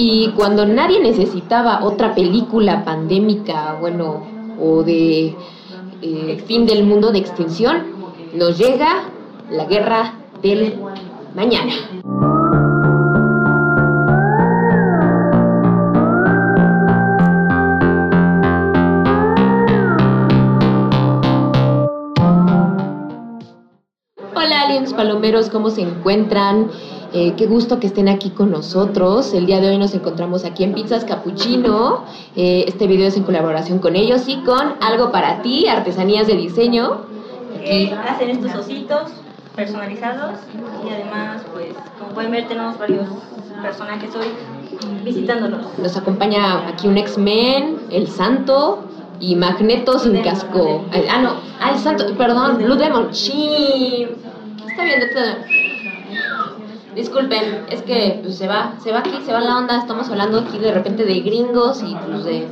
Y cuando nadie necesitaba otra película pandémica, bueno, o de eh, fin del mundo de extinción, nos llega la guerra del mañana. Hola aliens palomeros, ¿cómo se encuentran? Eh, qué gusto que estén aquí con nosotros. El día de hoy nos encontramos aquí en Pizzas Capuchino. Eh, este video es en colaboración con ellos y con Algo para ti, artesanías de diseño. Aquí. hacen estos ositos personalizados y además, pues, como pueden ver, tenemos varios personajes hoy visitándonos. Nos acompaña aquí un X-Men, el Santo, y Magneto sin casco. Ah, no, ah, el santo, perdón, Blue Demon. Sí. Está bien, Disculpen, es que pues, se va, se va aquí, se va la onda, estamos hablando aquí de repente de gringos y pues de,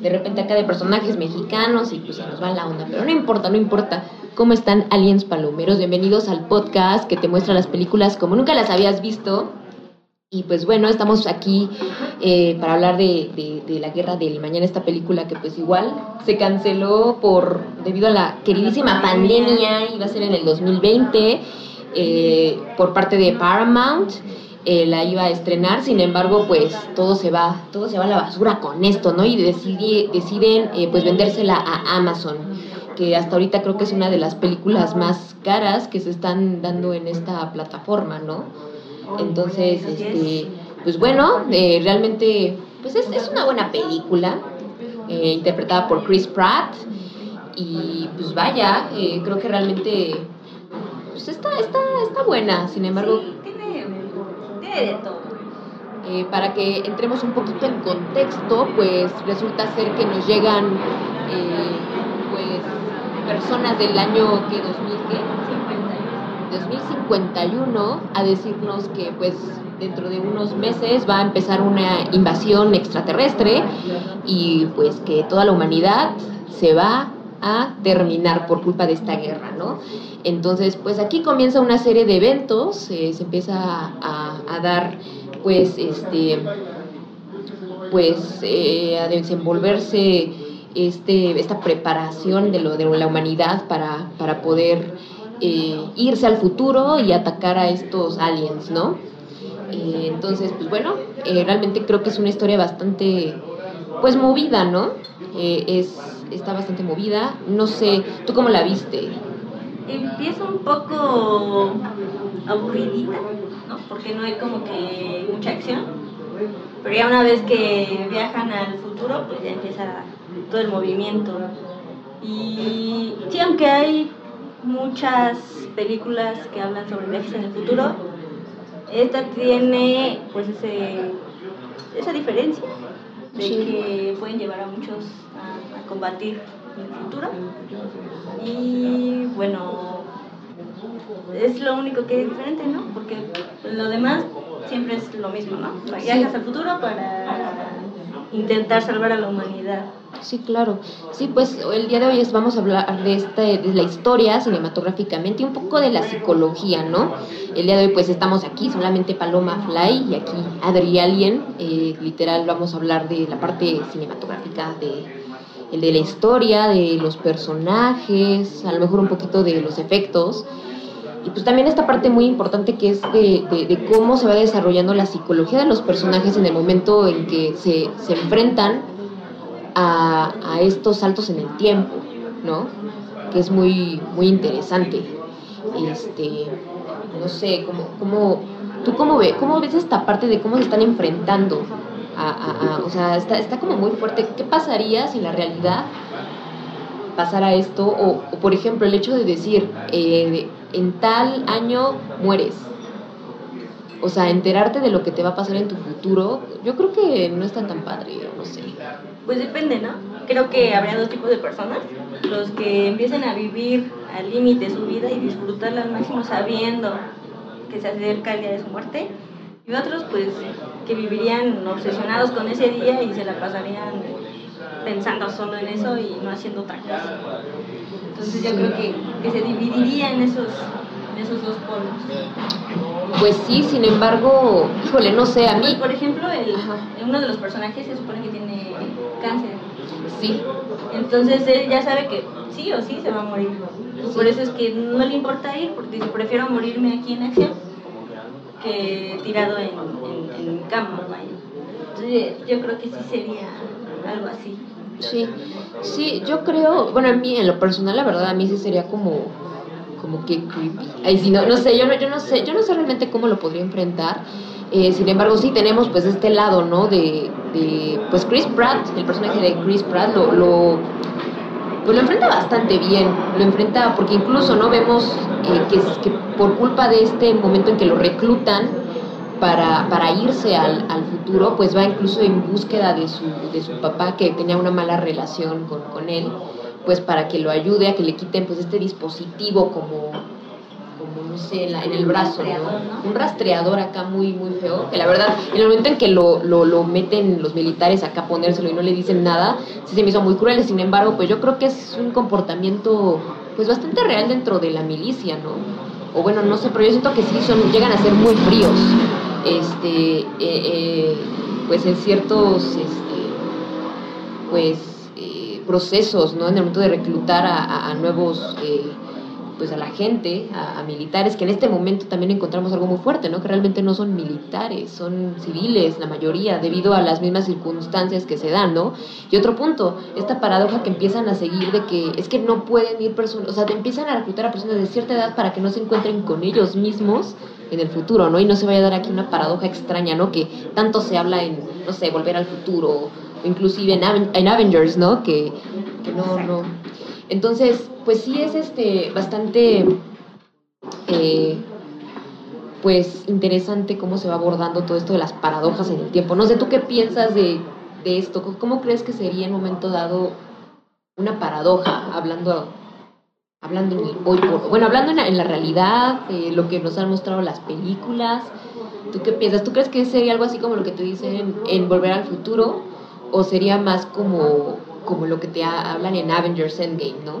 de repente acá de personajes mexicanos y pues se nos va la onda, pero no importa, no importa. ¿Cómo están aliens palomeros? Bienvenidos al podcast que te muestra las películas como nunca las habías visto. Y pues bueno, estamos aquí eh, para hablar de, de, la guerra del mañana, esta película que pues igual se canceló por debido a la queridísima pandemia, iba a ser en el 2020 eh, por parte de Paramount. Eh, la iba a estrenar, sin embargo, pues todo se va, todo se va a la basura con esto, ¿no? Y deciden eh, pues vendérsela a Amazon, que hasta ahorita creo que es una de las películas más caras que se están dando en esta plataforma, ¿no? Entonces, este, pues bueno, realmente, pues es, es, una buena película, interpretada por Chris Pratt, y pues vaya, creo que realmente pues está, está, está buena, sin embargo... tiene, de todo. Eh, para que entremos un poquito en contexto, pues resulta ser que nos llegan eh, pues personas del año que 2000 ¿qué? 2051 a decirnos que pues dentro de unos meses va a empezar una invasión extraterrestre y pues que toda la humanidad se va a terminar por culpa de esta guerra, ¿no? Entonces, pues aquí comienza una serie de eventos, eh, se empieza a, dar, pues, este, pues, eh, a desenvolverse este, esta preparación de lo de la humanidad para, para poder eh, irse al futuro y atacar a estos aliens, ¿no? entonces, pues bueno, realmente creo que es una historia bastante, pues, movida, ¿no? es está bastante movida. No sé, ¿tú cómo la viste? Empieza un poco aburridita, ¿no? Porque no hay como que mucha acción. Pero ya una vez que viajan al futuro, pues ya empieza todo el movimiento. Y sí, aunque hay muchas películas que hablan sobre viajes en el futuro, esta tiene pues ese, esa diferencia de que pueden llevar a muchos combatir el futuro. Y bueno, es lo único que es diferente, ¿no? Porque lo demás siempre es lo mismo, ¿no? Viajas al futuro para intentar salvar a la humanidad. Sí, claro. Sí, pues el día de hoy vamos a hablar de, este, de la historia cinematográficamente y un poco de la psicología, ¿no? El día de hoy pues estamos aquí, solamente Paloma Fly y aquí Adri Alien. Eh, literal vamos a hablar de la parte cinematográfica de, el de la historia, de los personajes, a lo mejor un poquito de los efectos. Y pues también esta parte muy importante que es de, cómo se va desarrollando la psicología de los personajes en el momento en que se, se enfrentan a, a, estos saltos en el tiempo, ¿no? Que es muy, muy interesante. Este, no sé, cómo, cómo, ¿tú cómo, ve, cómo ves esta parte de cómo se están enfrentando? A, o sea, está, está como muy fuerte. ¿Qué pasaría si la realidad pasara esto? O, por ejemplo, el hecho de decir, eh, en tal año mueres. O sea, enterarte de lo que te va a pasar en tu futuro, yo creo que no está tan padre, no sé. Pues depende, ¿no? Creo que habría dos tipos de personas. Los que empiezan a vivir al límite su vida y disfrutarla al máximo sabiendo que se acerca el día de su muerte. Y otros, pues, que vivirían obsesionados con ese día y se la pasarían pensando solo en eso y no haciendo otra cosa. Entonces yo creo que, que se dividiría en esos, esos dos polos. Pues sí, sin embargo, híjole, no sé, a mí... Pues, por ejemplo, el, uno de los personajes se supone que tiene cáncer. Sí. Entonces él ya sabe que sí o sí se va a morir. Por eso es que no le importa ir, porque dice, prefiero morirme aquí en acción que tirado en, en, en. Entonces yo creo que sí sería algo así. Sí, sí, yo creo, bueno, a mí en lo personal, la verdad, a mí sí sería como, como que creepy. Ay, sí, no, no sé, yo no, yo no sé, yo no sé realmente cómo lo podría enfrentar. Eh, sin embargo, sí tenemos pues este lado, ¿no? De, de, pues Chris Pratt, el personaje de Chris Pratt lo, lo pues lo enfrenta bastante bien, lo enfrenta porque incluso no vemos eh, que, que por culpa de este momento en que lo reclutan, para, para irse al, al, futuro, pues va incluso en búsqueda de su, de su papá que tenía una mala relación con, con él, pues para que lo ayude a que le quiten pues este dispositivo como, como no sé, en, el brazo, ¿no? Un rastreador acá muy, muy feo, que la verdad, en el momento en que lo, lo, meten los militares acá a ponérselo y no le dicen nada, sí se me hizo muy cruel, sin embargo, pues yo creo que es un comportamiento pues bastante real dentro de la milicia, ¿no? O bueno, no sé, pero yo siento que sí son, llegan a ser muy fríos este, eh, eh, pues en ciertos este, pues, eh, procesos, ¿no? En el momento de reclutar a nuevos, pues a la gente, a, militares, que en este momento también encontramos algo muy fuerte, ¿no? Que realmente no son militares, son civiles, la mayoría, debido a las mismas circunstancias que se dan, ¿no? Y otro punto, esta paradoja que empiezan a seguir de que es que no pueden ir personas, o sea, te empiezan a reclutar a personas de cierta edad para que no se encuentren con ellos mismos en el futuro, ¿no? Y no se vaya a dar aquí una paradoja extraña, ¿no? Que tanto se habla en, no sé, volver al futuro, o inclusive en, en Avengers, ¿no? Que no, no. Entonces, pues sí es este bastante, eh, pues interesante cómo se va abordando todo esto de las paradojas en el tiempo. No sé, ¿tú qué piensas de, de esto? ¿Cómo crees que sería en un momento dado una paradoja, hablando hablando en hoy por, bueno, hablando en la, realidad, lo que nos han mostrado las películas, ¿tú qué piensas? ¿Tú crees que sería algo así como lo que te dicen en Volver al Futuro? ¿O sería más como, como lo que te hablan en Avengers Endgame, no?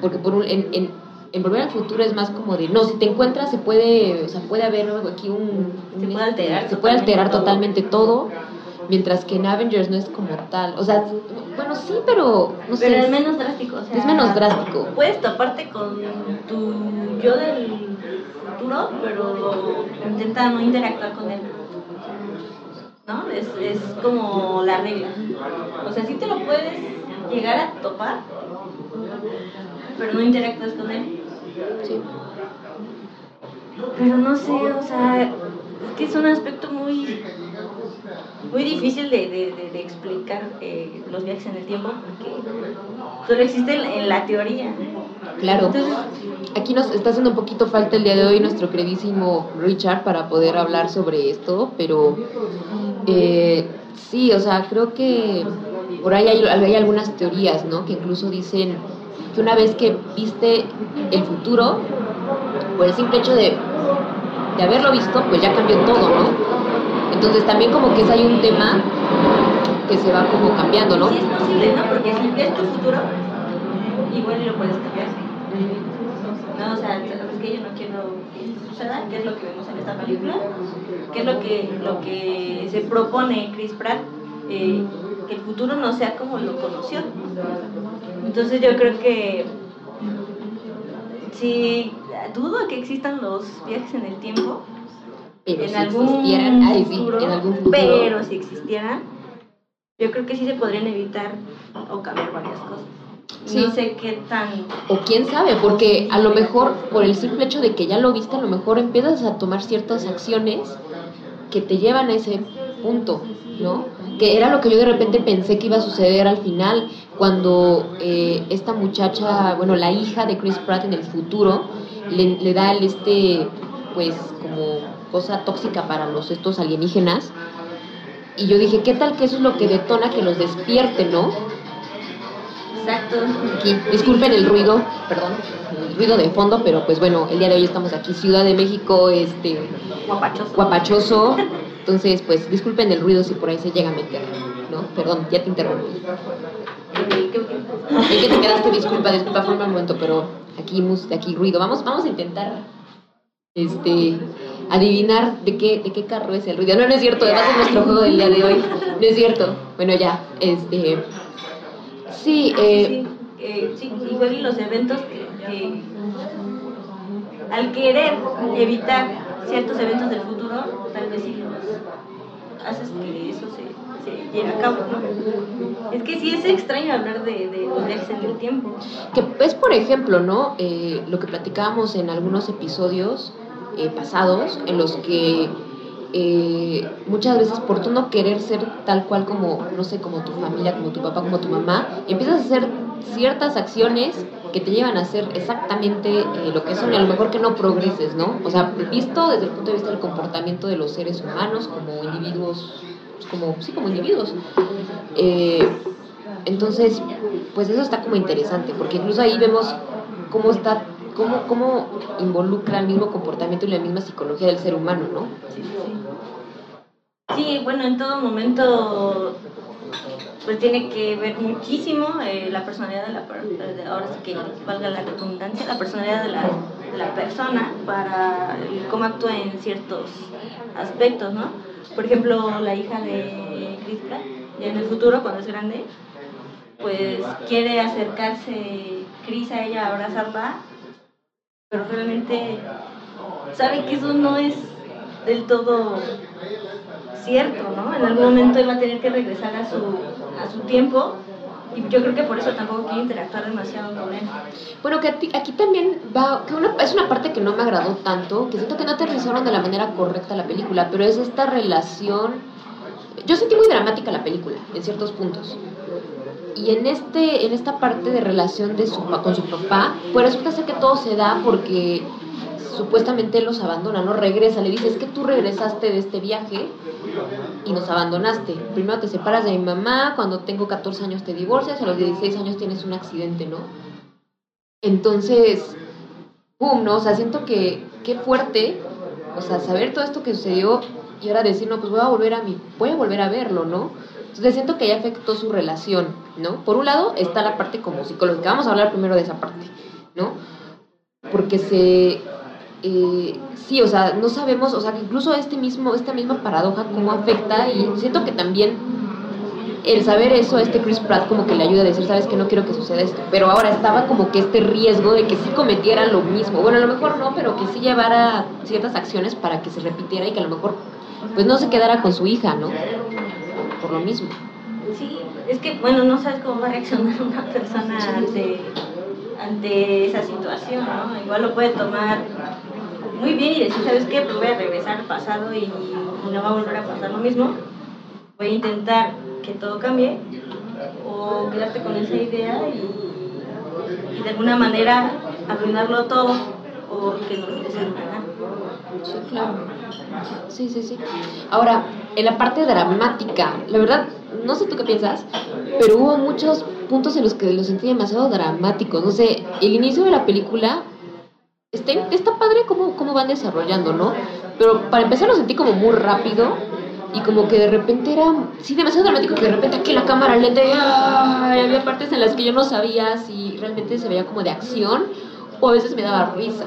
Porque por un, en, en, en, Volver al Futuro es más como de, no, si te encuentras se puede, o sea, puede haber aquí un... un se puede alterar, se puede alterar totalmente todo mientras que en Avengers no es como tal. O sea, bueno, sí, pero no sé. Pero es menos drástico. O sea, es menos drástico. Puedes toparte con tu yo del futuro, pero intenta no interactuar con él. ¿No? Es, es como la regla. O sea, sí te lo puedes llegar a topar, pero no interactúas con él. Sí. Pero no sé, o sea, es que es un aspecto muy muy difícil de, de, de explicar eh, los viajes en el tiempo porque solo existe en la teoría. Claro. Entonces, Aquí nos está haciendo un poquito falta el día de hoy nuestro queridísimo Richard para poder hablar sobre esto, pero eh, sí, o sea, creo que por ahí hay, algunas teorías, ¿no? Que incluso dicen que una vez que viste el futuro, por el simple hecho de, de haberlo visto, pues ya cambió todo, ¿no? Entonces también como que es hay un tema que se va como cambiando, ¿no? Sí es posible, ¿no? Porque si ves tu futuro, igual lo puedes cambiar. No, o es que yo no quiero que suceda, qué es lo que vemos en esta película, qué es lo que, lo que se propone Chris Pratt, eh, que el futuro no sea como lo conoció. Entonces yo creo que si dudo que existan los viajes en el tiempo, pero en, si algún existieran, ay, sí, futuro, en algún futuro. pero si existieran, yo creo que sí se podrían evitar o cambiar varias cosas. Sí. No sé qué tan... O quién sabe, porque a lo mejor por el simple hecho de que ya lo viste, a lo mejor empiezas a tomar ciertas acciones que te llevan a ese punto, ¿no? Que era lo que yo de repente pensé que iba a suceder al final, cuando eh, esta muchacha, bueno, la hija de Chris Pratt en el futuro, le, le da el este, pues, como cosa tóxica para los estos alienígenas. Y yo dije, ¿qué tal que eso es lo que detona que los despierte, no? Exacto. Aquí, disculpen el ruido, perdón, el ruido de fondo, pero pues bueno, el día de hoy estamos aquí, Ciudad de México, este Guapachoso. guapachoso. Entonces, pues disculpen el ruido si por ahí se llega a meter, ¿no? Perdón, ya te interrumpí. ¿Qué- te quedaste? Disculpa, disculpa, fue un mal momento, pero aquí, aquí ruido. Vamos, vamos a intentar este, adivinar de qué, de qué carro es el ruido. No, no es cierto, además es nuestro juego del día de hoy. No es cierto. Bueno, ya, este... Sí, eh, sí, sí, igual y los eventos que, al querer evitar ciertos eventos del futuro, tal vez sí los haces que eso se, se lleve a cabo, ¿no? Es que sí es extraño hablar de, de los viajes en el tiempo. Que es, por ejemplo, ¿no? Eh, lo que platicábamos en algunos episodios eh, pasados en los que eh, muchas veces por tú no querer ser tal cual como, no sé, como tu familia, como tu papá, como tu mamá, empiezas a hacer ciertas acciones que te llevan a hacer exactamente eh, lo que son y a lo mejor que no progreses, ¿no? O sea, visto desde el punto de vista del comportamiento de los seres humanos como individuos, pues, como, sí, como individuos. entonces, pues eso está como interesante, porque incluso ahí vemos cómo está cómo, cómo involucra el mismo comportamiento y la misma psicología del ser humano, ¿no? Sí, bueno, en todo momento pues tiene que ver muchísimo eh, la personalidad de la ahora que valga la redundancia la personalidad de la, de la persona para cómo actúa en ciertos aspectos no por ejemplo la hija de Chris ya en el futuro cuando es grande pues quiere acercarse Chris a ella abrazarla pero realmente sabe que eso no es del todo cierto, ¿no? En algún momento él va a tener que regresar a su, a su tiempo y yo creo que por eso tampoco quiere interactuar demasiado con él. Bueno, que aquí también va, que una, es una parte que no me agradó tanto, que siento que no aterrizaron de la manera correcta la película, pero es esta relación, yo sentí muy dramática la película, en ciertos puntos y en este en esta parte de relación de su con su papá pues resulta ser que todo se da porque supuestamente él los abandona no regresa le dice es que tú regresaste de este viaje y nos abandonaste. Primero te separas de mi mamá cuando tengo 14 años te divorcias a los 16 años tienes un accidente no entonces pum no o sea siento que qué fuerte o sea saber todo esto que sucedió y ahora decir no pues voy a volver a mi voy a volver a verlo no entonces siento que ya afectó su relación, ¿no? Por un lado está la parte como psicológica, vamos a hablar primero de esa parte, ¿no? Porque se... Eh, sí, o sea, no sabemos, o sea, que incluso este mismo, esta misma paradoja cómo afecta y siento que también el saber eso a este Chris Pratt como que le ayuda a decir, sabes que no quiero que suceda esto, pero ahora estaba como que este riesgo de que sí cometiera lo mismo, bueno, a lo mejor no, pero que sí llevara ciertas acciones para que se repitiera y que a lo mejor pues no se quedara con su hija, ¿no? Por lo mismo. Sí, es que, bueno, no sabes cómo va a reaccionar una persona ante, esa situación, ¿no? Igual lo puede tomar muy bien y decir, ¿sabes qué? Pues voy a regresar al pasado y, no va a volver a pasar lo mismo. Voy a intentar que todo cambie o quedarte con esa idea y, de alguna manera arruinarlo todo o que no nada. Sí, claro. Sí, sí, sí. Ahora, en la parte dramática, la verdad, no sé tú qué piensas, pero hubo muchos puntos en los que lo sentí demasiado dramático. No sé, el inicio de la película está, está padre cómo, cómo van desarrollando, ¿no? Pero para empezar lo sentí como muy rápido y como que de repente era, sí, demasiado dramático, que de repente aquí la cámara lenta y había partes en las que yo no sabía si realmente se veía como de acción o a veces me daba risa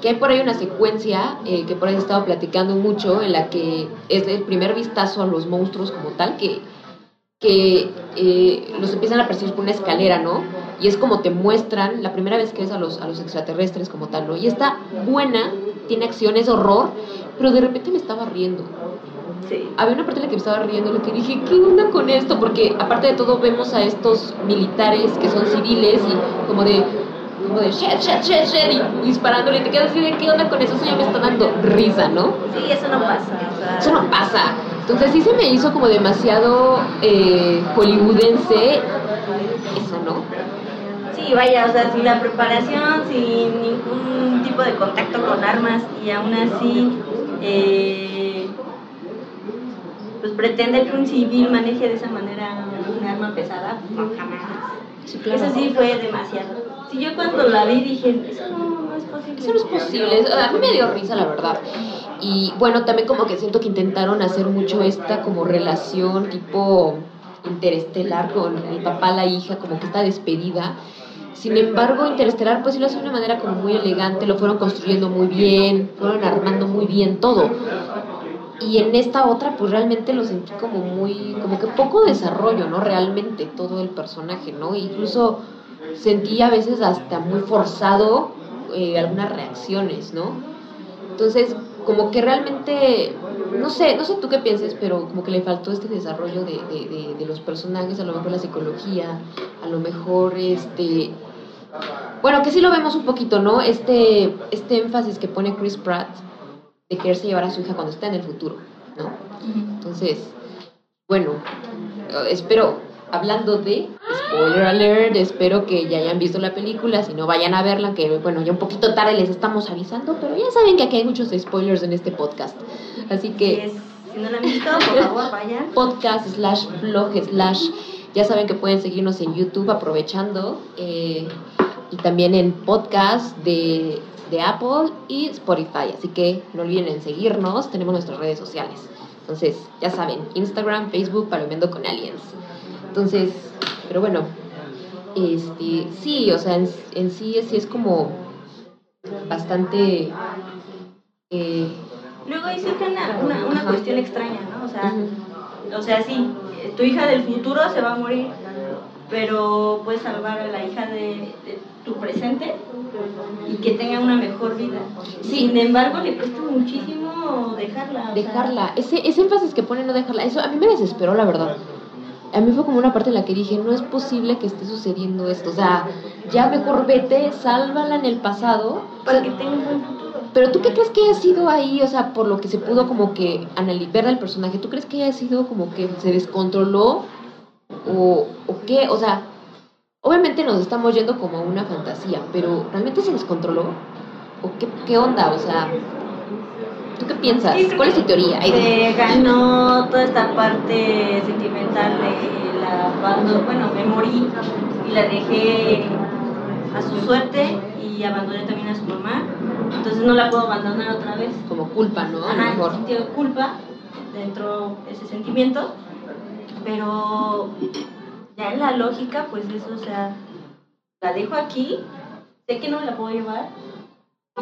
que hay por ahí una secuencia eh, que por ahí he estado platicando mucho en la que es el primer vistazo a los monstruos como tal que que eh, los empiezan a percibir por una escalera, ¿no? Y es como te muestran la primera vez que ves a los, a los extraterrestres como tal, ¿no? Y está buena, tiene acciones, horror, pero de repente me estaba riendo. Sí. Había una parte en la que me estaba riendo, lo que dije, ¿qué onda con esto? Porque aparte de todo vemos a estos militares que son civiles y como de, como de shit, shit, shit, shit, y disparándole, y te quedas así de qué onda con eso, eso ya me está dando risa, ¿no? Sí, eso no pasa. Eso no pasa. Entonces sí se me hizo como demasiado eh, hollywoodense eso, ¿no? Sí, vaya, o sea, sin la preparación, sin ningún tipo de contacto con armas y aún así, eh, pues pretende que un civil maneje de esa manera un arma pesada, Eso sí fue demasiado. Sí, yo cuando la vi dije, eso no, es posible. Eso no es posible. A mí me dio risa, la verdad. Y bueno, también como que siento que intentaron hacer mucho esta como relación tipo interestelar con el papá, la hija, como que esta despedida. Sin embargo, Interestelar pues sí lo hace de una manera como muy elegante, lo fueron construyendo muy bien, fueron armando muy bien todo. Y en esta otra pues realmente lo sentí como muy, como que poco desarrollo, ¿no? Realmente todo el personaje, ¿no? Incluso sentí a veces hasta muy forzado eh, algunas reacciones, ¿no? Entonces, como que realmente, no sé, no sé tú qué pienses, pero como que le faltó este desarrollo de, de, de, los personajes, a lo mejor la psicología, a lo mejor este... Bueno, que sí lo vemos un poquito, ¿no? Este, este énfasis que pone Chris Pratt de quererse llevar a su hija cuando está en el futuro, ¿no? Entonces, bueno, espero, hablando de spoiler alert, espero que ya hayan visto la película, si no vayan a verla, que bueno, ya un poquito tarde les estamos avisando, pero ya saben que aquí hay muchos spoilers en este podcast. Así que... Si no la han visto, por favor, vayan. Podcast slash blog slash... Ya saben que pueden seguirnos en YouTube aprovechando. Eh, y también en podcast de, de, Apple y Spotify. Así que no olviden en seguirnos. Tenemos nuestras redes sociales. Entonces, ya saben, Instagram, Facebook, Palomeando con Aliens. Entonces, pero bueno, este, sí, o sea, en, sí, sí es como bastante... Eh, Luego hay una, una, una cuestión extraña, ¿no? O sea, o sea, sí, tu hija del futuro se va a morir, pero puedes salvar a la hija de, tu presente y que tenga una mejor vida. Sin embargo, le cuesta muchísimo dejarla. Dejarla, ese, ese énfasis que pone no dejarla, eso a mí me desesperó, la verdad a mí fue como una parte en la que dije, no es posible que esté sucediendo esto. O sea, ya mejor vete, sálvala en el pasado. Para que tenga un buen futuro. Pero tú qué crees que haya sido ahí, o sea, por lo que se pudo como que analizar al personaje, ¿tú crees que haya sido como que se descontroló? ¿O, o qué? O sea, obviamente nos estamos yendo como a una fantasía, pero ¿realmente se descontroló? ¿O qué, qué onda? O sea, ¿Tú qué piensas? ¿Cuál es tu teoría? Se ganó toda esta parte sentimental de la cuando, bueno, me morí y la dejé a su suerte y abandoné también a su mamá. Entonces no la puedo abandonar otra vez. Como culpa, ¿no? Ajá, mejor. sintió culpa dentro de ese sentimiento, pero ya en la lógica, pues eso, o sea, la dejo aquí, sé que no la puedo llevar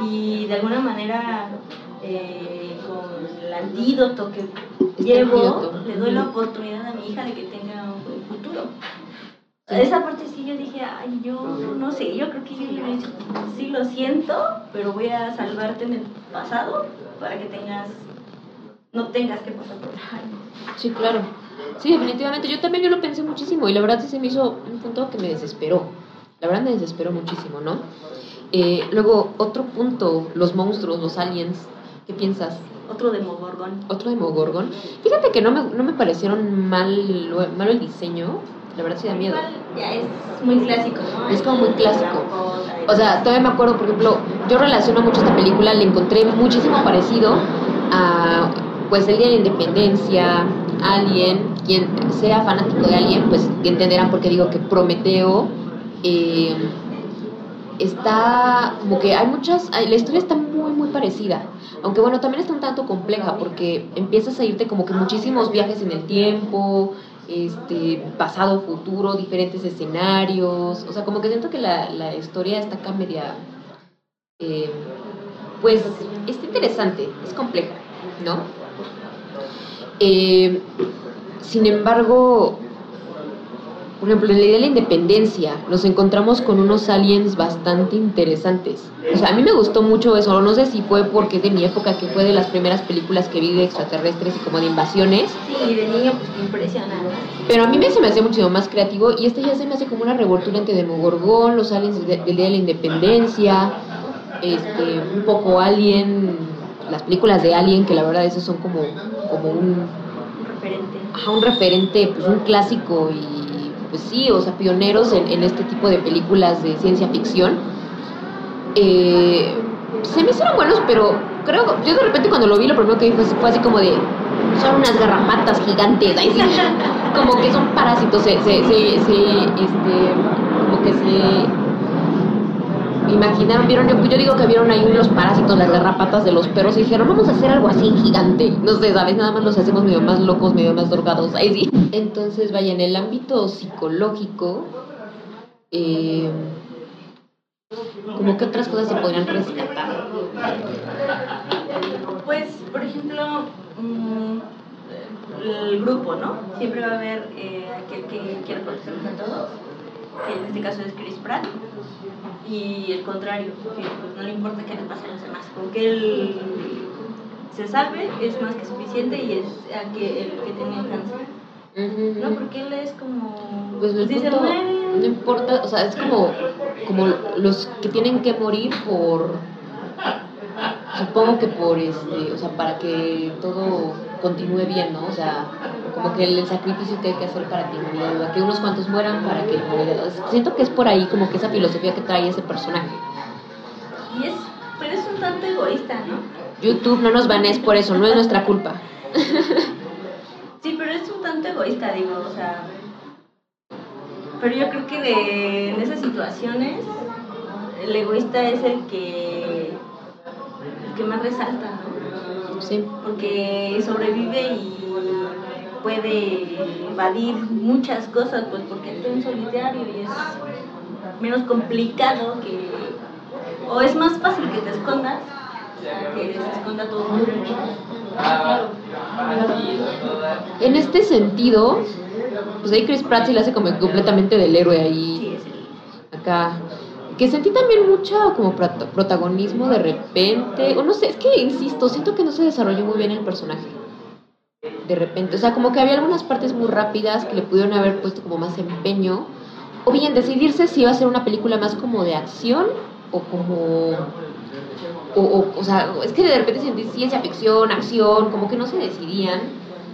y de alguna manera eh, con el antídoto que llevo, le doy la oportunidad a mi hija de que tenga un futuro. Esa parte sí yo dije, ay, yo no sé, yo creo que sí lo siento, pero voy a salvarte en el pasado para que tengas, no tengas que pasar por Sí, claro. Sí, definitivamente. Yo también yo lo pensé muchísimo y la verdad sí se me hizo un punto que me desesperó. La verdad me desesperó muchísimo, ¿no? Eh, luego, otro punto, los monstruos, los aliens. ¿Qué piensas? Otro Demogorgon. Otro Demogorgon. Fíjate que no me, no me parecieron mal, malo el diseño. La verdad sí da miedo. Ya es muy clásico, ¿no? Es como muy clásico. O sea, todavía me acuerdo, por ejemplo, yo relaciono mucho esta película, le encontré muchísimo parecido a pues el Día de la Independencia, Alien, quien sea fanático de Alien, pues entenderán por qué digo que Prometeo eh, está como que hay muchas, la historia está muy muy parecida, aunque bueno, también está un tanto compleja porque empiezas a irte como que muchísimos viajes en el tiempo, este, pasado, futuro, diferentes escenarios, o sea, como que siento que la, la historia está acá media, eh, pues, está interesante, es compleja, ¿no? Eh, sin embargo, por ejemplo, en la idea de la independencia nos encontramos con unos aliens bastante interesantes. O sea, a mí me gustó mucho eso, no sé si fue porque es de mi época, que fue de las primeras películas que vi de extraterrestres y como de invasiones. Sí, de niño pues impresionante. Pero a mí me, se me hace muchísimo más creativo y este ya se me hace como una revoltura entre Demogorgón, los aliens del Día de la Independencia, este, un poco Alien, las películas de Alien, que la verdad esos son como, como un... Un referente. Ajá, un referente, pues un clásico y pues sí, o sea, pioneros en, este tipo de películas de ciencia ficción. Eh, se me hicieron buenos, pero creo, yo de repente cuando lo vi, lo primero que vi fue, así como de, son unas garrapatas gigantes, ahí sí, como que son parásitos, se, se, se, este, como que se imaginaron, vieron, yo, yo digo que vieron ahí los parásitos, las garrapatas de los perros y dijeron, vamos a hacer algo así gigante. No sé, ¿sabes? Nada más los hacemos medio más locos, medio más drogados, ahí sí. Entonces, vaya, en el ámbito psicológico, eh, como que otras cosas se podrían rescatar. Pues, por ejemplo, mm, el grupo, ¿no? Siempre va a haber eh, aquel que quiere protegerlos a todos, que en este caso es Chris Pratt, y el contrario, que pues, no le importa qué le pase a los demás, con que él se salve es más que suficiente y es aquel, el que tiene cáncer. No, porque él es como. Pues el si se punto, no importa, o sea, es como, como los que tienen que morir por, supongo que por este, o sea, para que todo continúe bien, ¿no? O sea, como que el sacrificio que hay que hacer para que duda, que unos cuantos mueran para que duda. Siento que es por ahí como que esa filosofía que trae ese personaje. Y es, pero es un tanto egoísta, ¿no? YouTube no nos banees por eso, no es nuestra culpa. Sí, pero es un tanto egoísta, digo, o sea. Pero yo creo que de, en esas situaciones, el egoísta es el que. el que más resalta, ¿no? Sí. Porque sobrevive y puede evadir muchas cosas, pues porque está en solitario y es menos complicado que. o es más fácil que te escondas a que se esconda todo el mundo. En este sentido, pues ahí Chris Pratt sí le hace como completamente del héroe ahí. Sí, es el. acá que sentí también mucho como prot- protagonismo de repente o no sé es que insisto siento que no se desarrolló muy bien el personaje de repente o sea como que había algunas partes muy rápidas que le pudieron haber puesto como más empeño o bien decidirse si iba a ser una película más como de acción o como o, o, o sea es que de repente sentí ciencia ficción acción como que no se decidían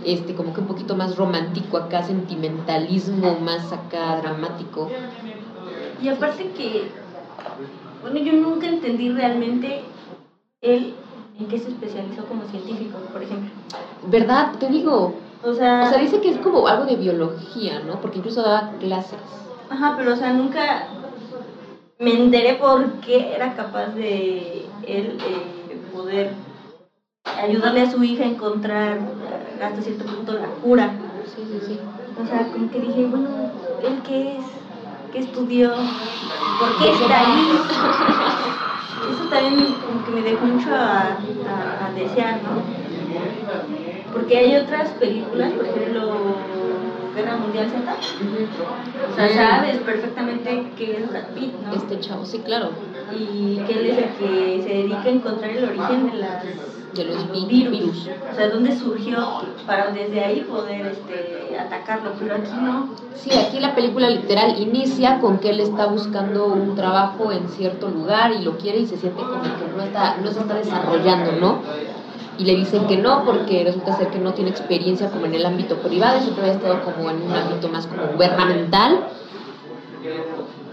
este como que un poquito más romántico acá sentimentalismo más acá dramático. Y aparte que, bueno, yo nunca entendí realmente él en qué se especializó como científico, por ejemplo. ¿Verdad? Te digo. O sea, O sea, dice que es como algo de biología, ¿no? Porque incluso daba clases. ajá, pero o sea, nunca me enteré por qué era capaz de él eh, poder ayudarle a su hija a encontrar hasta cierto punto la cura. Sí, sí, sí. O sea, como que dije, bueno, ¿él qué es? ¿Qué estudió? ¿Por qué está ahí? Eso también como que me dejó mucho a, a- a desear, ¿no? Porque hay otras películas, por ejemplo, Guerra Mundial Z. O sea, sabes perfectamente que es Brad Pitt, ¿no? Este chavo, sí, claro. Y que él es el que se dedica a encontrar el origen de las De los vi- virus. virus. O sea, dónde surgió para desde ahí poder este, atacarlo, pero aquí no. Sí, aquí la película literal inicia con que él está buscando un trabajo en cierto lugar y lo quiere y se siente como que no, está, no se está desarrollando, ¿no? Y le dicen que no porque resulta ser que no tiene experiencia como en el ámbito privado, siempre había estado como en un ámbito más como gubernamental.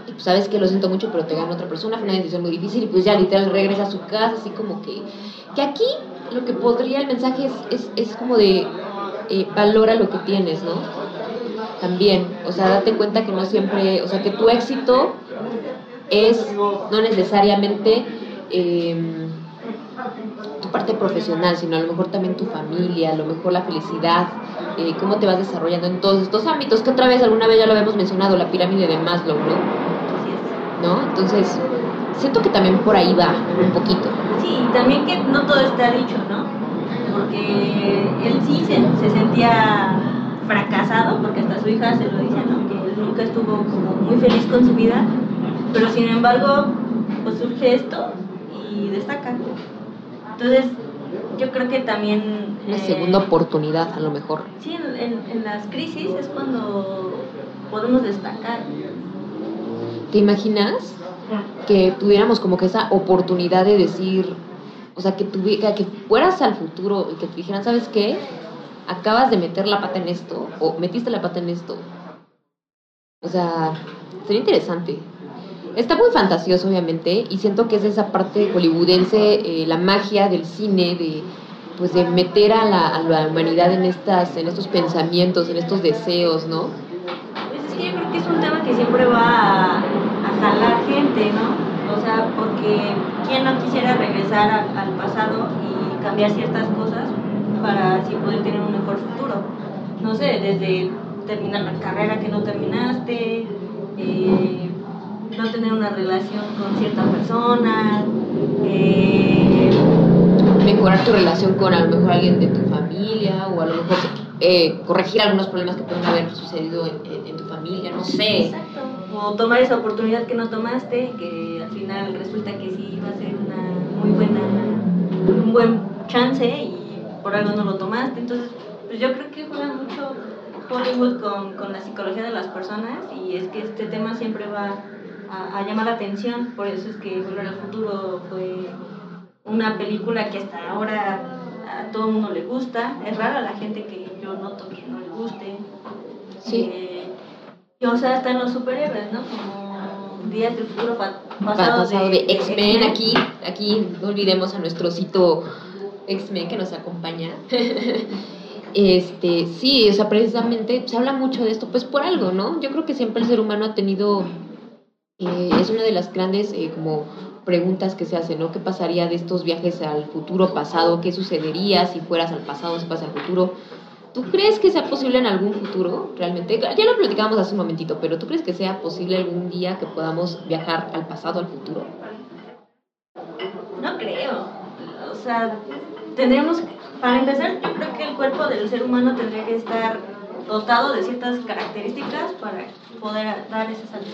Y pues sabes que lo siento mucho, pero te gana otra persona, fue una decisión muy difícil y pues ya literal regresa a su casa, así como que... Que aquí lo que podría, el mensaje es, es, es como de eh, valora lo que tienes, ¿no? También, o sea, date cuenta que no siempre, o sea, que tu éxito es no necesariamente em, tu parte profesional, sino a lo mejor también tu familia, a lo mejor la felicidad, eh, cómo te vas desarrollando en todos estos ámbitos, que otra vez, alguna vez ya lo habíamos mencionado, la pirámide de Maslow, ¿no? ¿No? Entonces, siento que también por ahí va un poquito. Sí, y también que no todo está dicho, ¿no? Porque él sí se, se sentía fracasado, porque hasta su hija se lo dice, ¿no? Que él nunca estuvo como muy feliz con su vida, pero sin embargo, pues surge esto y destaca. Entonces, yo creo que también... Una eh, segunda oportunidad, a lo mejor. Sí, en, en- en las crisis es cuando podemos destacar. ¿Te imaginas que tuviéramos como que esa oportunidad de decir, o sea, que, tuvi- que fueras al futuro y que te dijeran, ¿sabes qué? Acabas de meter la pata en esto, o metiste la pata en esto. O sea, sería interesante. Está muy fantasioso, obviamente, y siento que es esa parte hollywoodense, eh, la magia del cine, de pues de meter a la, a la humanidad en estas, en estos pensamientos, en estos deseos, ¿no? Que yo creo que es un tema que siempre va a, a jalar gente, ¿no? O sea, porque ¿quién no quisiera regresar a- al pasado y cambiar ciertas cosas para así poder tener un mejor futuro? No sé, desde terminar la carrera que no terminaste, eh, no tener una relación con cierta persona, eh, mejorar tu relación con a lo mejor alguien de tu familia o a lo mejor eh, corregir algunos problemas que pueden haber sucedido en, en, tu familia, no sé. Exacto. O tomar esa oportunidad que no tomaste, que al final resulta que sí va a ser una muy buena, un buen chance y por algo no lo tomaste. Entonces, pues yo creo que juega mucho Hollywood con, con la psicología de las personas y es que este tema siempre va a, a llamar la atención. Por eso es que Volver al Futuro fue una película que hasta ahora a todo el mundo le gusta. Es rara la gente que yo noto que no le guste. Sí. Eh, o sea, en los superhéroes, ¿no? Como Días del Futuro pa pasado, pasado, de, X-Men. Aquí, aquí no olvidemos a nuestro cito X-Men que nos acompaña. este, sí, o sea, precisamente se habla mucho de esto, pues por algo, ¿no? Yo creo que siempre el ser humano ha tenido, eh, es una de las grandes eh, como preguntas que se hacen, ¿no? ¿Qué pasaría de estos viajes al futuro pasado? ¿Qué sucedería si fueras al pasado, si pasas al futuro? ¿Tú crees que sea posible en algún futuro, realmente? Ya lo platicábamos hace un momentito, pero ¿tú crees que sea posible algún día que podamos viajar al pasado, al futuro? No creo. O sea, tendríamos, que, para empezar, yo creo que el cuerpo del ser humano tendría que estar dotado de ciertas características para poder dar ese salto.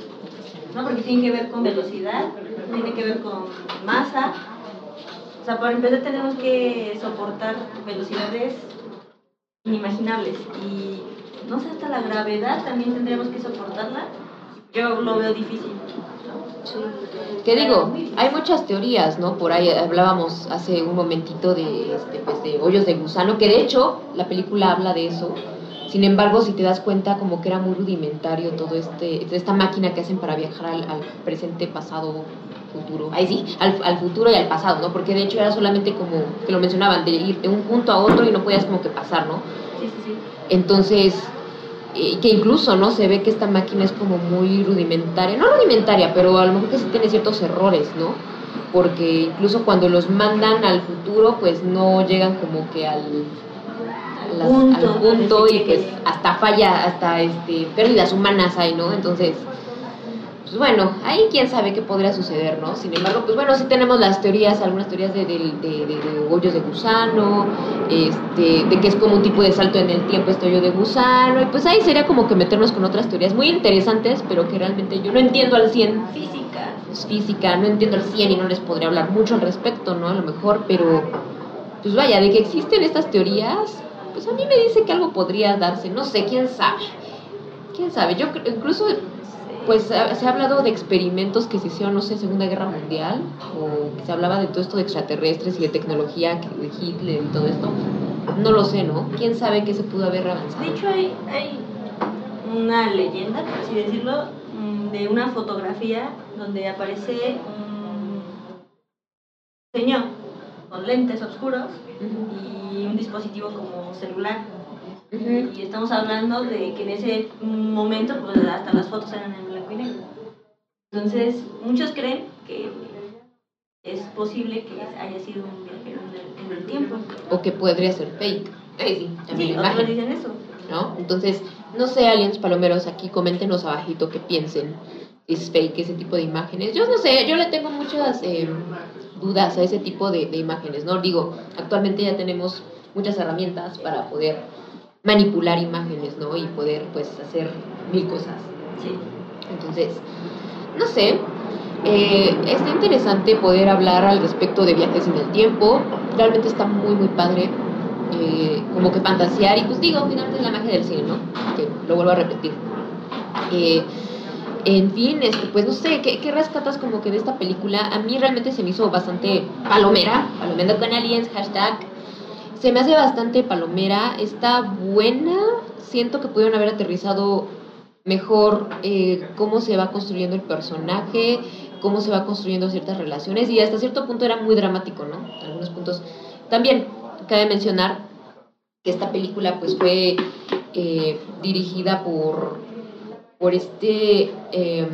¿No? Porque tiene que ver con velocidad, tiene que ver con masa. O sea, para empezar tenemos que soportar velocidades inimaginables. Y no sé, hasta la gravedad también tendríamos que soportarla. Yo lo veo difícil. ¿Qué digo? Hay muchas teorías, ¿no? Por ahí hablábamos hace un momentito de, este, pues, de hoyos de gusano, que de hecho la película habla de eso. Sin embargo, si te das cuenta, como que era muy rudimentario todo este, esta máquina que hacen para viajar al presente, pasado, futuro. Ahí sí, al, al, futuro y al pasado, ¿no? Porque de hecho era solamente como, que lo mencionaban, de ir de un punto a otro y no podías como que pasar, ¿no? Sí, sí, sí. Entonces, eh, que incluso, ¿no? Se ve que esta máquina es como muy rudimentaria, no rudimentaria, pero a lo mejor que sí tiene ciertos errores, ¿no? Porque incluso cuando los mandan al futuro, pues no llegan como que al, las, punto, al punto y pues hasta falla, hasta este, pérdidas humanas hay, ¿no? Entonces, pues bueno, ahí quién sabe qué podría suceder, ¿no? Sin embargo, pues bueno, sí tenemos las teorías, algunas teorías de, de, de, de hoyos de gusano, este, de que es como un tipo de salto en el tiempo este hoyo de gusano, y pues ahí sería como que meternos con otras teorías muy interesantes, pero que realmente yo no entiendo al 100. Física. Es física, no entiendo al 100 y no les podría hablar mucho al respecto, ¿no? A lo mejor, pero pues vaya, de que existen estas teorías, pues a mí me dice que algo podría darse, no sé, quién sabe. Quién sabe, yo incluso pues se ha hablado de experimentos que se hicieron, no sé, en Segunda Guerra Mundial, o que se hablaba de todo esto de extraterrestres y de tecnología, de Hitler y todo esto. No lo sé, ¿no? ¿Quién sabe qué se pudo haber avanzado? De hecho, hay, hay una leyenda, por así decirlo, de una fotografía donde aparece un señor con lentes oscuros y un dispositivo como celular. Uh -huh. Y estamos hablando de que en ese momento, pues hasta las fotos eran en blanco y negro. Entonces, muchos creen que es posible que haya sido un viajero en el, tiempo. O que podría ser fake. Ay, sí, también sí, otros dicen eso. ¿No? Entonces, no sé, aliens palomeros, aquí coméntenos abajito qué piensen. ¿Es fake ese tipo de imágenes? Yo no sé, yo le tengo muchas eh, dudas a ese tipo de, de imágenes, ¿no? Digo, actualmente ya tenemos muchas herramientas para poder manipular imágenes, ¿no? Y poder, pues, hacer mil cosas. Sí. Entonces, no sé, eh, está interesante poder hablar al respecto de viajes en el tiempo. Realmente está muy, muy padre. Eh, como que fantasear. Y pues digo, finalmente es la magia del cine, ¿no? Que lo vuelvo a repetir. Eh, en fin, este, pues no sé, ¿qué, ¿qué, rescatas como que de esta película? A mí realmente se me hizo bastante palomera, palomera con aliens, hashtag. Se me hace bastante palomera, está buena, siento que pudieron haber aterrizado mejor eh, cómo se va construyendo el personaje, cómo se va construyendo ciertas relaciones y hasta cierto punto era muy dramático, ¿no? Algunos puntos. También cabe mencionar que esta película pues fue eh, dirigida por por este eh,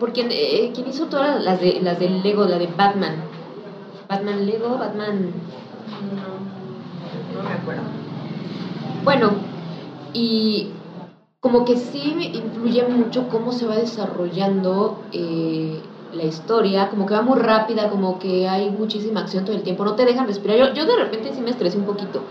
por quien, eh, quien hizo todas las de las del Lego, la de Batman. Batman Lego, Batman no, no me acuerdo. Bueno, y como que sí influye mucho cómo se va desarrollando eh, la historia, como que va muy rápida, como que hay muchísima acción todo el tiempo, no te dejan respirar. Yo, yo de repente sí me estresé un poquito.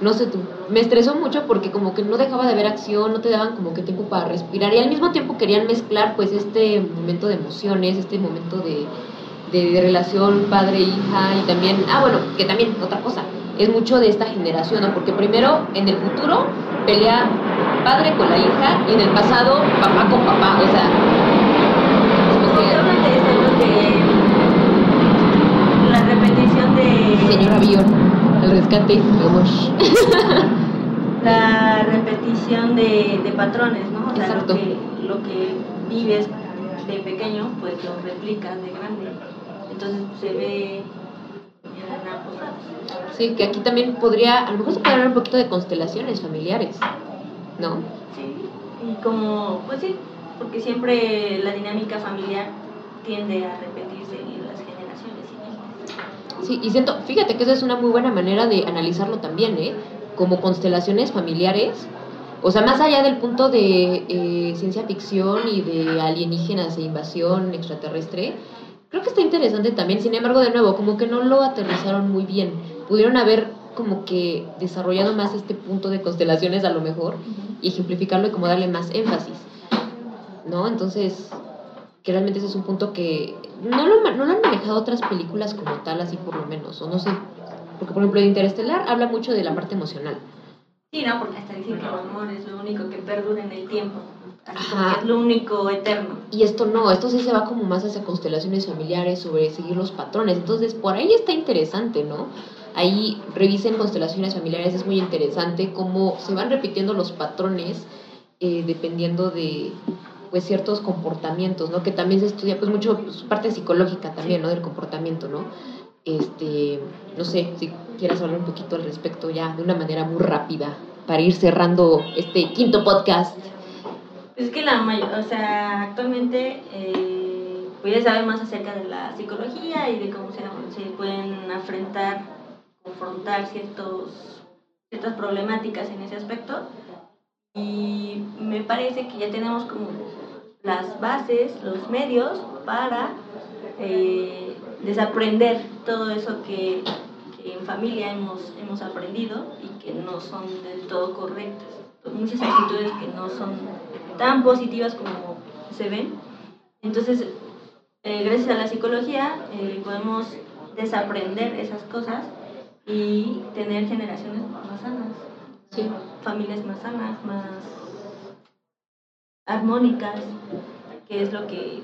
No sé tú, me estresó mucho porque como que no dejaba de haber acción, no te daban como que tiempo para respirar y al mismo tiempo querían mezclar pues este momento de emociones, este momento de, de, relación padre-hija y también, ah bueno, que también otra cosa, es mucho de esta generación, ¿no? Porque primero en el futuro pelea padre con la hija y en el pasado papá con papá, o sea... que la repetición de... Señor Avión, el rescate, vamos. la repetición de, de patrones, ¿no? O sea, Lo que, lo que vives de pequeño, pues lo replicas de grande entonces se ve. Sí, que aquí también podría, a lo mejor se puede hablar un poquito de constelaciones familiares, ¿no? Sí, y como, pues sí, porque siempre la dinámica familiar tiende a repetirse en las generaciones siguientes. Sí, y siento, fíjate que esa es una muy buena manera de analizarlo también, ¿eh? Como constelaciones familiares, o sea, más allá del punto de eh, ciencia ficción y de alienígenas e invasión extraterrestre, Creo que está interesante también, sin embargo, de nuevo, como que no lo aterrizaron muy bien. Pudieron haber como que desarrollado más este punto de constelaciones a lo mejor y ejemplificarlo y como darle más énfasis. ¿No? Entonces, que realmente ese es un punto que no lo, no lo han manejado otras películas como tal, así por lo menos, o no sé. Porque, por ejemplo, Interestelar habla mucho de la parte emocional. Sí, no, porque hasta dicen que el amor es lo único que perdura en el tiempo es lo único eterno. Y esto no, esto sí se va como más hacia constelaciones familiares, sobre seguir los patrones. Entonces, por ahí está interesante, ¿no? Ahí revisen constelaciones familiares, es muy interesante cómo se van repitiendo los patrones eh, dependiendo de pues ciertos comportamientos, ¿no? Que también se estudia pues mucho pues, parte psicológica también, ¿no? Del comportamiento, ¿no? Este, no sé, si quieras hablar un poquito al respecto ya de una manera muy rápida para ir cerrando este quinto podcast. Es que la mayor, o sea, actualmente eh, pues saber más acerca de la psicología y de cómo se, se pueden afrontar, confrontar ciertos, ciertas problemáticas en ese aspecto. Y me parece que ya tenemos como las bases, los medios para eh, desaprender todo eso que, que, en familia hemos, hemos aprendido y que no son del todo correctas. Muchas actitudes que no son tan positivas como se ven. Entonces, eh, gracias a la psicología eh, podemos desaprender esas cosas y tener generaciones más sanas, familias más sanas, más armónicas, que es lo que,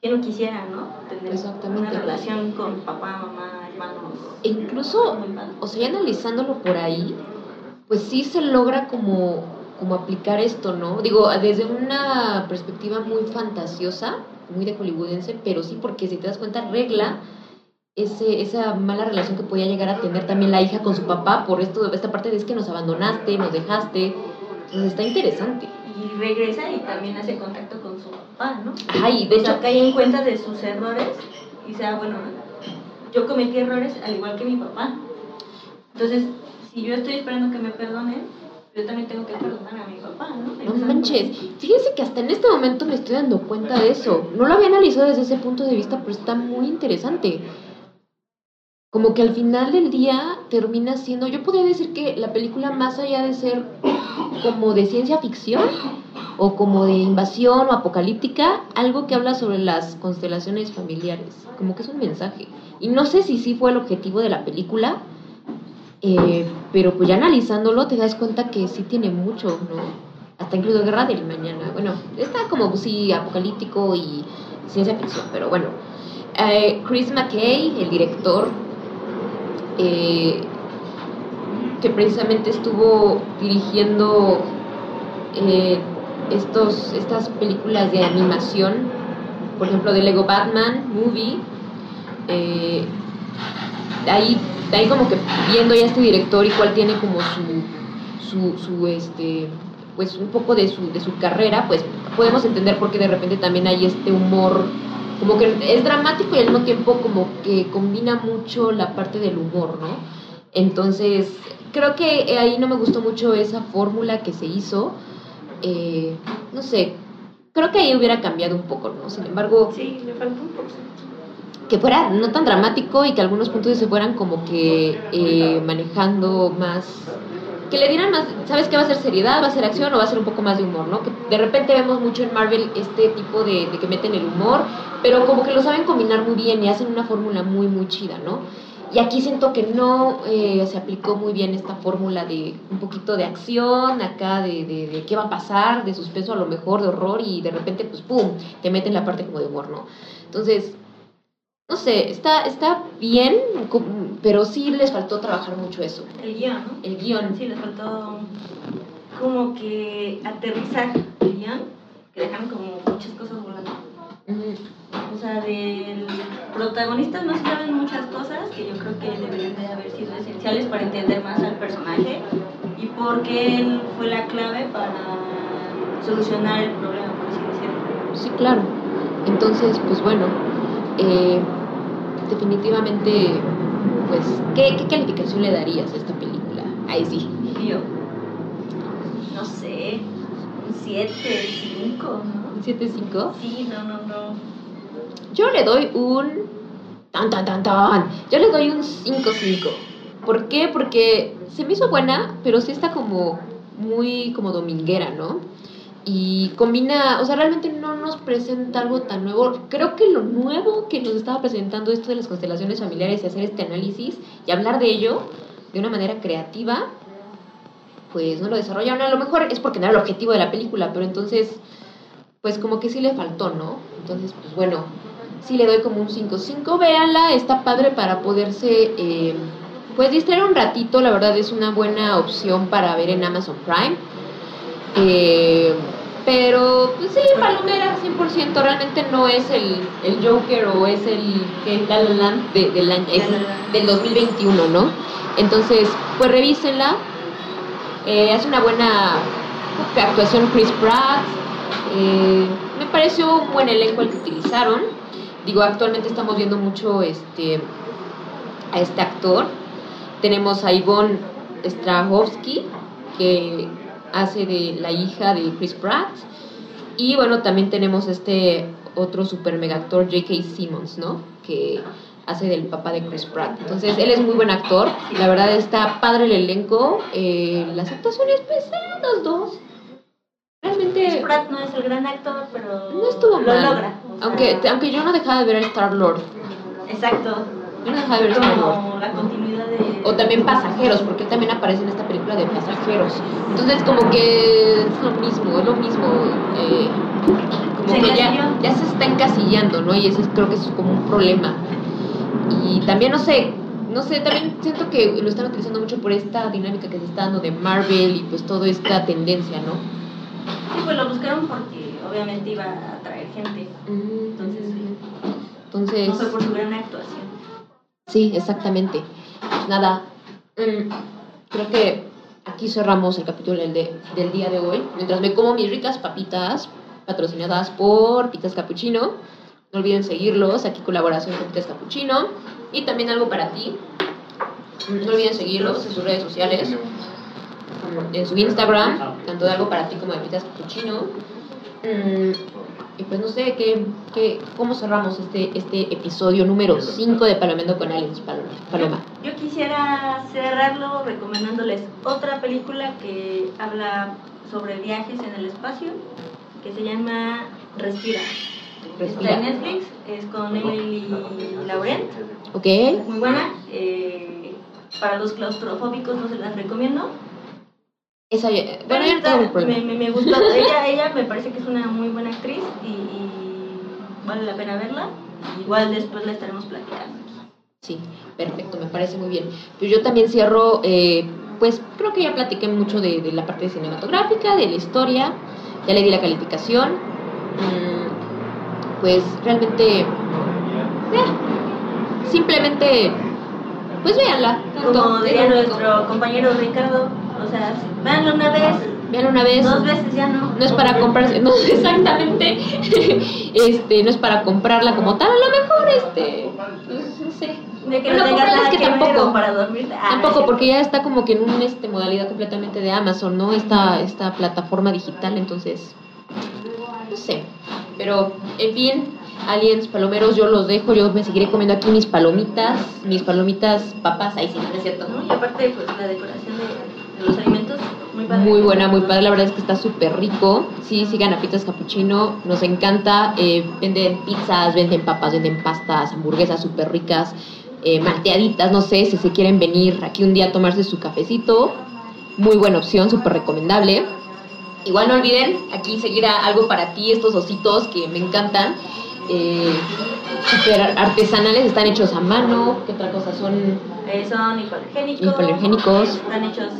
que no quisiera, ¿no? Tener una relación con papá, mamá, hermanos. E incluso, o sea, analizándolo por ahí, pues sí se logra como como aplicar esto, ¿no? Digo, desde una perspectiva muy fantasiosa, muy de hollywoodense, pero sí porque si te das cuenta regla ese, esa mala relación que podía llegar a tener también la hija con su papá por esto, esta parte de es que nos abandonaste, nos dejaste. Entonces está interesante. Y regresa y también hace contacto con su papá, ¿no? Ay, de hecho. cae en cuenta de sus errores y sea, bueno, yo cometí errores al igual que mi papá. Entonces, si yo estoy esperando que me perdonen, yo también tengo que perdonar a mi papá, ¿no? No manches, fíjense que hasta en este momento me estoy dando cuenta de eso. No lo había analizado desde ese punto de vista, pero está muy interesante. Como que al final del día termina siendo, yo podría decir que la película más allá de ser como de ciencia ficción o como de invasión o apocalíptica, algo que habla sobre las constelaciones familiares, como que es un mensaje. Y no sé si sí fue el objetivo de la película, eh, pero pues ya analizándolo te das cuenta que sí tiene mucho, ¿no? Hasta incluso Guerra del Mañana. Bueno, está como sí apocalíptico y ciencia ficción, pero bueno. Eh, Chris McKay, el director, eh, que precisamente estuvo dirigiendo estos, estas películas de animación, por ejemplo, de Lego Batman Movie, ahí de ahí como que viendo ya este director y cuál tiene como su, su, su este, pues un poco de su, de su carrera, pues podemos entender por qué de repente también hay este humor, como que es dramático y al mismo tiempo como que combina mucho la parte del humor, ¿no? Entonces, creo que ahí no me gustó mucho esa fórmula que se hizo, eh, no sé, creo que ahí hubiera cambiado un poco, ¿no? Sin embargo, Sí, le faltó un poco. que fuera no tan dramático y que algunos puntos se fueran como que eh, manejando más que le dieran más, ¿sabes qué va a ser seriedad, va a ser acción o va a ser un poco más de humor, ¿no? Que de repente vemos mucho en Marvel este tipo de, de que meten el humor, pero como que lo saben combinar muy bien y hacen una fórmula muy, muy chida, ¿no? Y aquí siento que no eh, se aplicó muy bien esta fórmula de un poquito de acción, acá de, de, de qué va a pasar, de suspenso a lo mejor, de horror, y de repente, pues, ¡pum!, te meten la parte como de humor, ¿no? Entonces, no sé, está, está bien, pero sí les faltó trabajar mucho eso. El guion, ¿no? El guion. Sí, les faltó como que aterrizar el guion, que dejaron como muchas cosas volando. O sea, del protagonista no se saben muchas cosas que yo creo que deberían de haber sido esenciales para entender más al personaje y porque él fue la clave para solucionar el problema, por así decirlo. Sí, claro. Entonces, pues bueno, eh, definitivamente, pues, ¿qué, ¿qué calificación le darías a esta película? Ahí sí. Yo, no sé, un 7, 5, ¿no? ¿Un 7.5? Sí, no, no, no. Yo le doy un... Tan, tan, tan, tan. Yo le doy un 5-5. ¿Por qué? Porque se me hizo buena, pero sí está como muy como dominguera, ¿no? Y combina, o sea, realmente no nos presenta algo tan nuevo. Creo que lo nuevo que nos estaba presentando esto de las constelaciones familiares y hacer este análisis y hablar de ello de una manera creativa, pues no lo desarrollaron. A lo mejor es porque no era el objetivo de la película, pero entonces, pues como que sí le faltó, ¿no? Entonces, pues bueno, sí le doy como un 5-5. Véanla, está padre para poderse, eh, pues distraer un ratito. La verdad es una buena opción para ver en Amazon Prime. Eh, pero, pues sí, Palomera 100%. Realmente no es el, el Joker o es el que La La Land de, del año, es del 2021, ¿no? Entonces, pues revísenla. Eh, hace una buena actuación Chris Pratt. Eh, me pareció un buen elenco el que utilizaron. Digo, actualmente estamos viendo mucho este, a este actor. Tenemos a Ivonne Strahovski, que hace de la hija de Chris Pratt. Y bueno, también tenemos este otro super mega actor, J.K. Simmons, ¿no? Que hace del papá de Chris Pratt. Entonces, él es muy buen actor. La verdad está padre el elenco. eh, las actuaciones, pues, los dos. Chris Realmente Pratt no es el gran actor, pero no estuvo lo mal. logra. o sea, Aunque, aunque yo no dejaba de ver a Star Lord. Exacto. Como la continuidad de... O también pasajeros, porque él también aparece en esta película de pasajeros. Entonces, como que es lo mismo, es lo mismo. eh, como que ya, ya se está encasillando, ¿no? Y eso es- creo que eso es como un problema. Y también, no sé, no sé, también siento que lo están utilizando mucho por esta dinámica que se está dando de Marvel y pues toda esta tendencia, ¿no? Sí, pues lo buscaron porque obviamente iba a atraer gente. Entonces, Entonces, entonces no fue por su gran actuación. Sí, exactamente. Pues nada, mm, creo que aquí cerramos el capítulo del, de- del día de hoy. Mientras me como mis ricas papitas patrocinadas por Pitas Capuchino. No olviden seguirlos, aquí colaboración con Pitas Capuchino. Y también algo para ti. Mm, No olviden seguirlos en sus redes sociales, mm, en su Instagram, tanto de algo para ti como de Pitas Capuchino. Y pues no sé qué, qué, cómo cerramos este, este episodio número 5 de Palomendo con Aliens, Paloma. Yo quisiera cerrarlo recomendándoles otra película que habla sobre viajes en el espacio, que se llama Respira. Está Respira. en Netflix, es con Emily Laurent, ¿Ok? es muy buena. eh, para los claustrofóbicos no se las recomiendo. Esa, bueno, un me, me, me gustó. ella, ella me parece que es una muy buena actriz y, y vale la pena verla. Igual después la estaremos platicando. Sí, perfecto, me parece muy bien. Pues yo también cierro, eh, pues creo que ya platiqué mucho de, de la parte cinematográfica, de la historia, ya le di la calificación. Mm, pues realmente, eh, simplemente, pues véanla. tanto, Como diría nuestro compañero Ricardo, o sea, véanlo una vez, Véanla una vez. dos veces ya no. No es para comprarse, no, exactamente. este, no es para comprarla como tal, a lo mejor, este, no sé. De que no compras nada que que tampoco. para dormir. Ah, Tampoco, porque ya está como que en una este, modalidad completamente de Amazon, ¿no? Esta, esta plataforma digital, entonces, no sé. Pero, en fin, aliens, palomeros, yo los dejo, yo me seguiré comiendo aquí mis palomitas, mis palomitas papas, ahí sí, no es cierto. ¿no? Y aparte, pues la decoración de, de los alimentos, muy padre. Muy buena, muy padre, la verdad es que está súper rico. Sí, sigan a Pizzas Cappuccino, nos encanta. eh, venden pizzas, venden papas, venden pastas, hamburguesas súper ricas, eh, malteaditas, no sé, si se quieren venir aquí un día a tomarse su cafecito. Muy buena opción, súper recomendable. Igual no olviden aquí seguir a algo para ti, estos ositos que me encantan. Eh, súper artesanales, están hechos a mano. ¿Qué otra cosa son? Eh, son hipoalergénicos. Hipoalergénicos. Están hechos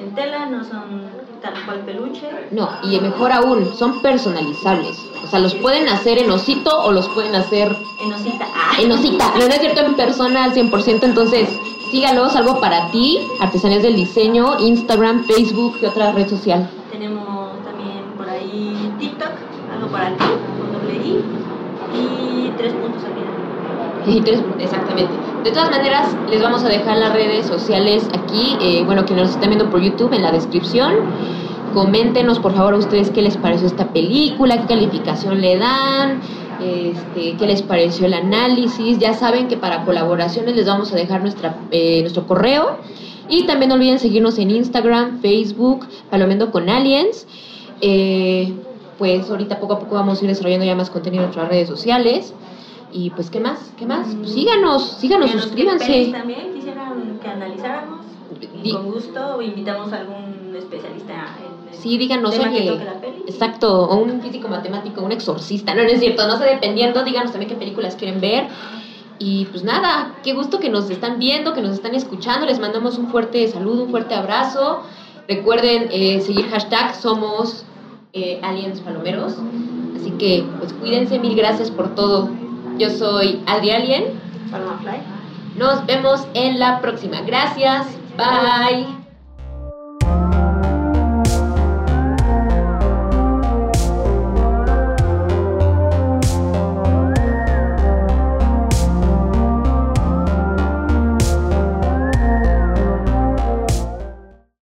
en tela, no son tal cual peluche. No, y mejor aún, son personalizables. O sea, los pueden hacer en osito o los pueden hacer En osita. Ah. en osita. No, no es cierto, en persona al 100%. Entonces, sígalos, algo para ti. Artesanías del diseño, Instagram, Facebook, ¿qué otra red social? Tenemos también por ahí TikTok, algo para ti, con doble I. Y tres puntos al final. Y tres- exactamente. De todas maneras, les vamos a dejar las redes sociales aquí. eh, bueno, quienes nos están viendo por YouTube, en la descripción. Coméntenos, por favor, a ustedes qué les pareció esta película, qué calificación le dan, este, qué les pareció el análisis. Ya saben que para colaboraciones les vamos a dejar nuestra, eh, nuestro correo. Y también no olviden seguirnos en Instagram, Facebook, Palomendo con Aliens. Eh, pues ahorita poco a poco vamos a ir desarrollando ya más contenido en nuestras redes sociales. Y pues, ¿qué más? ¿Qué más? Pues síganos, síganos, Díganos qué suscríbanse. también quisieran que analizáramos. Y con gusto invitamos a algún especialista en el Sí, díganos, tema que oye, toque la peli. exacto, o un físico matemático, un exorcista, no, no es cierto, no sé, dependiendo, díganos también qué películas quieren ver. Y pues nada, qué gusto que nos están viendo, que nos están escuchando, les mandamos un fuerte saludo, un fuerte abrazo. Recuerden eh, seguir hashtag somos eh, aliens palomeros. Así que pues cuídense, mil gracias por todo. Yo soy Adri Alien. Paloma Fly. Nos vemos en la próxima. Gracias. Bye.